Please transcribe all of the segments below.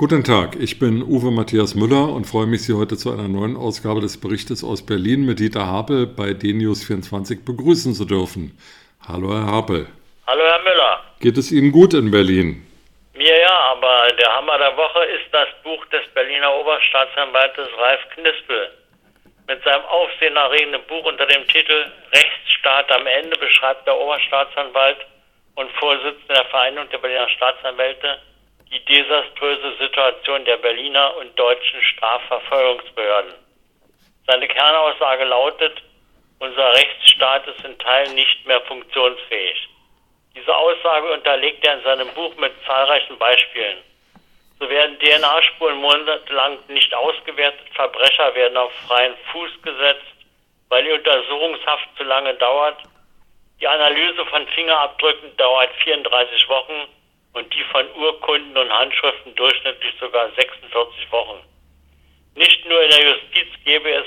Guten Tag, ich bin Uwe Matthias Müller und freue mich, Sie heute zu einer neuen Ausgabe des Berichtes aus Berlin mit Dieter Hapel bei DNews24 begrüßen zu dürfen. Hallo, Herr Hapel. Hallo, Herr Müller. Geht es Ihnen gut in Berlin? Mir ja, aber der Hammer der Woche ist das Buch des Berliner Oberstaatsanwaltes Ralf Knispel. Mit seinem aufsehenerregenden Buch unter dem Titel Rechtsstaat am Ende beschreibt der Oberstaatsanwalt und Vorsitzende der Vereinigung der Berliner Staatsanwälte die desaströse Situation der Berliner und deutschen Strafverfolgungsbehörden. Seine Kernaussage lautet, unser Rechtsstaat ist in Teilen nicht mehr funktionsfähig. Diese Aussage unterlegt er in seinem Buch mit zahlreichen Beispielen. So werden DNA-Spuren monatelang nicht ausgewertet, Verbrecher werden auf freien Fuß gesetzt, weil die Untersuchungshaft zu lange dauert. Die Analyse von Fingerabdrücken dauert 34 Wochen und die von Urkunden und Handschriften durchschnittlich sogar 46 Wochen. Nicht nur in der Justiz gäbe es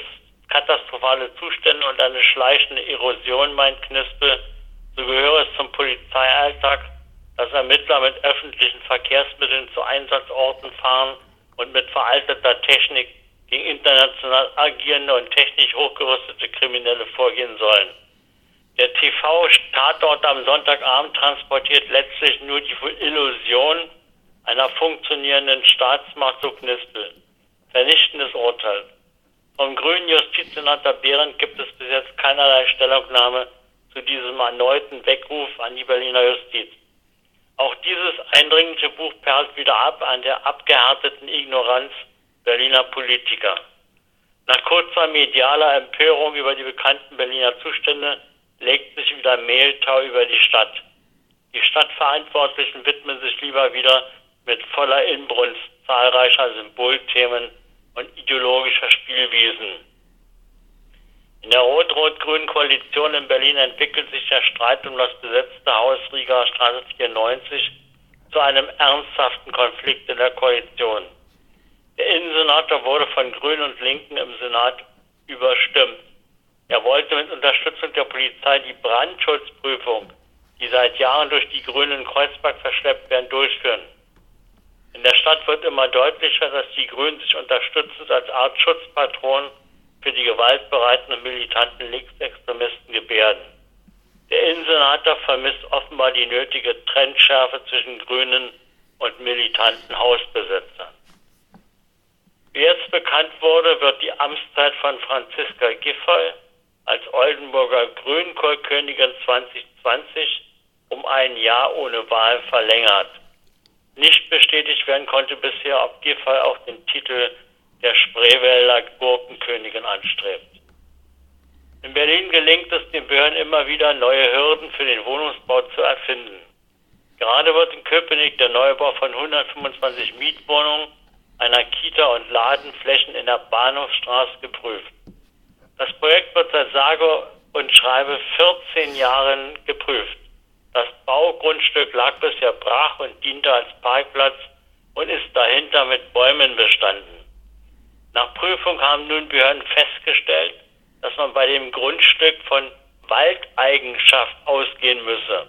katastrophale Zustände und eine schleichende Erosion, meint Knispel, so gehöre es zum Polizeialltag, dass Ermittler mit öffentlichen Verkehrsmitteln zu Einsatzorten fahren und mit veralteter Technik gegen international agierende und technisch hochgerüstete Kriminelle vorgehen sollen. Der TV-Tatort am Sonntagabend transportiert letztlich nur die Illusion einer funktionierenden Staatsmacht so Knispel. Vernichtendes Urteil. Vom grünen Justizsenator Behrendt gibt es bis jetzt keinerlei Stellungnahme zu diesem erneuten Weckruf an die Berliner Justiz. Auch dieses eindringliche Buch perlt wieder ab an der abgehärteten Ignoranz Berliner Politiker. Nach kurzer medialer Empörung über die bekannten Berliner Zustände legt sich wieder Mehltau über die Stadt. Die Stadtverantwortlichen widmen sich lieber wieder mit voller Inbrunst zahlreicher Symbolthemen und ideologischer Spielwiesen. In der rot-rot-grünen Koalition in Berlin entwickelt sich der Streit um das besetzte Haus Rieger Straße 94 zu einem ernsthaften Konflikt in der Koalition. Der Innensenator wurde von Grünen und Linken im Senat überstimmt. Er wollte mit Unterstützung der Polizei die Brandschutzprüfung, die seit Jahren durch die Grünen in Kreuzberg verschleppt werden, durchführen. In der Stadt wird immer deutlicher, dass die Grünen sich unterstützend als Art Schutzpatron für die gewaltbereiten und militanten Linksextremisten gebärden. Der Innensenator vermisst offenbar die nötige Trennschärfe zwischen Grünen und militanten Hausbesetzern. Wie jetzt bekannt wurde, wird die Amtszeit von Franziska Giffey als Oldenburger Grünkohlkönigin 2020 um ein Jahr ohne Wahl verlängert. Nicht bestätigt werden konnte bisher, ob Giffey auch den Titel der Spreewälder Gurkenkönigin anstrebt. In Berlin gelingt es den Behörden immer wieder, neue Hürden für den Wohnungsbau zu erfinden. Gerade wird in Köpenick der Neubau von 125 Mietwohnungen, einer Kita und Ladenflächen in der Bahnhofstraße geprüft. Das Projekt wird seit sage und schreibe 14 Jahren geprüft. Das Baugrundstück lag bisher brach und diente als Parkplatz und ist dahinter mit Bäumen bestanden. Nach Prüfung haben nun Behörden festgestellt, dass man bei dem Grundstück von Waldeigenschaft ausgehen müsse.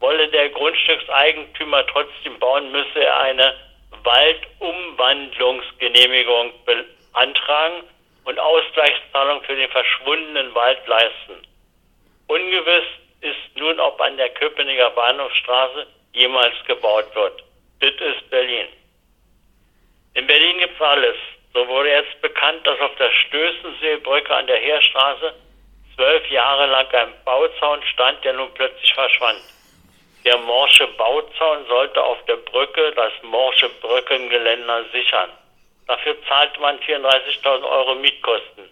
Wolle der Grundstückseigentümer trotzdem bauen, müsse er eine Waldumwandlungsgenehmigung beantragen und Ausgleichszahlung für den verschwundenen Wald leisten. Ungewiss ist nun, ob an der Köpenicker Bahnhofstraße jemals gebaut wird. Das ist Berlin. In Berlin gibt's alles. So wurde jetzt bekannt, dass auf der Stößenseebrücke an der Heerstraße zwölf Jahre lang ein Bauzaun stand, der nun plötzlich verschwand. Der morsche Bauzaun sollte auf der Brücke das morsche Brückengeländer sichern. Dafür zahlt man 34.000 Euro Mietkosten.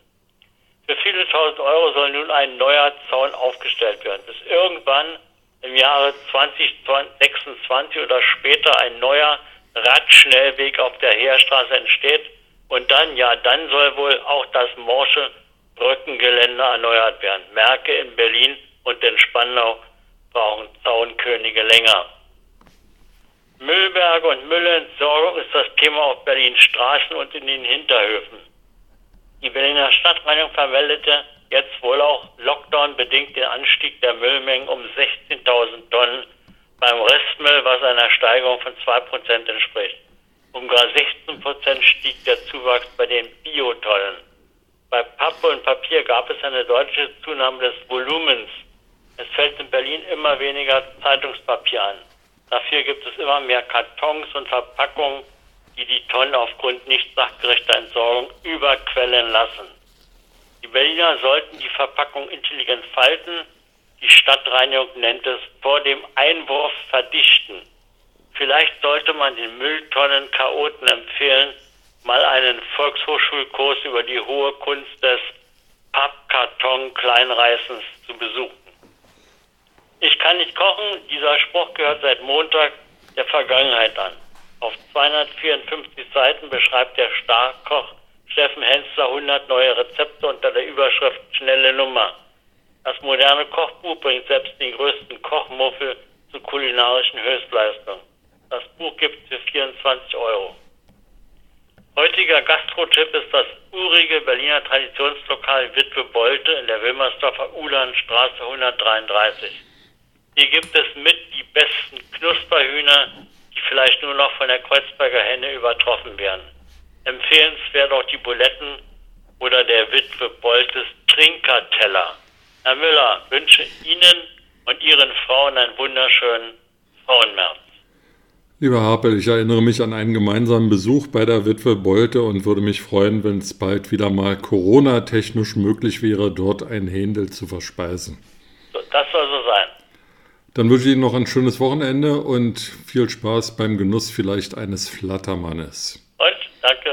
Für viele tausend Euro soll nun ein neuer Zaun aufgestellt werden, bis irgendwann im Jahre 2026 oder später ein neuer Radschnellweg auf der Heerstraße entsteht. Und dann, ja, dann soll wohl auch das morsche Brückengeländer erneuert werden. Märkte in Berlin und in Spandau brauchen Zaunkönige länger. Müllberge und Müllentsorgung ist das Thema auf Berlins Straßen und in den Hinterhöfen. Die Berliner Stadtreinigung vermeldete jetzt wohl auch Lockdown-bedingt den Anstieg der Müllmengen um 16.000 Tonnen beim Restmüll, was einer Steigerung von 2% entspricht. Um gar 16% stieg der Zuwachs bei den Biotonnen. Bei Pappe und Papier gab es eine deutliche Zunahme des Volumens. Es fällt in Berlin immer weniger Zeitungspapier an. Dafür gibt es immer mehr Kartons und Verpackungen, die die Tonnen aufgrund nicht sachgerechter Entsorgung überquellen lassen. Die Berliner sollten die Verpackung intelligent falten. Die Stadtreinigung nennt es vor dem Einwurf verdichten. Vielleicht sollte man den Mülltonnen-Chaoten empfehlen, mal einen Volkshochschulkurs über die hohe Kunst des Pappkarton-Kleinreißens zu besuchen. Ich kann nicht kochen, dieser Spruch gehört seit Montag der Vergangenheit an. Auf 254 Seiten beschreibt der Starkoch Steffen Hensler 100 neue Rezepte unter der Überschrift Schnelle Nummer. Das moderne Kochbuch bringt selbst den größten Kochmuffel zu kulinarischen Höchstleistungen. Das Buch gibt es für 24 Euro. Heutiger Gastro-Tipp ist das urige Berliner Traditionslokal Witwe Bolte in der Wilmersdorfer Ulandstraße 133. Hier gibt es mit die besten Knusperhühner, die vielleicht nur noch von der Kreuzberger Henne übertroffen werden. Empfehlenswert auch die Buletten oder der Witwe Boltes Trinkerteller. Herr Müller, wünsche Ihnen und Ihren Frauen einen wunderschönen Frauenmärz. Lieber Harpel, ich erinnere mich an einen gemeinsamen Besuch bei der Witwe Bolte und würde mich freuen, wenn es bald wieder mal Corona-technisch möglich wäre, dort ein Händel zu verspeisen. Das soll so sein. Dann wünsche ich Ihnen noch ein schönes Wochenende und viel Spaß beim Genuss vielleicht eines Flattermannes. Und danke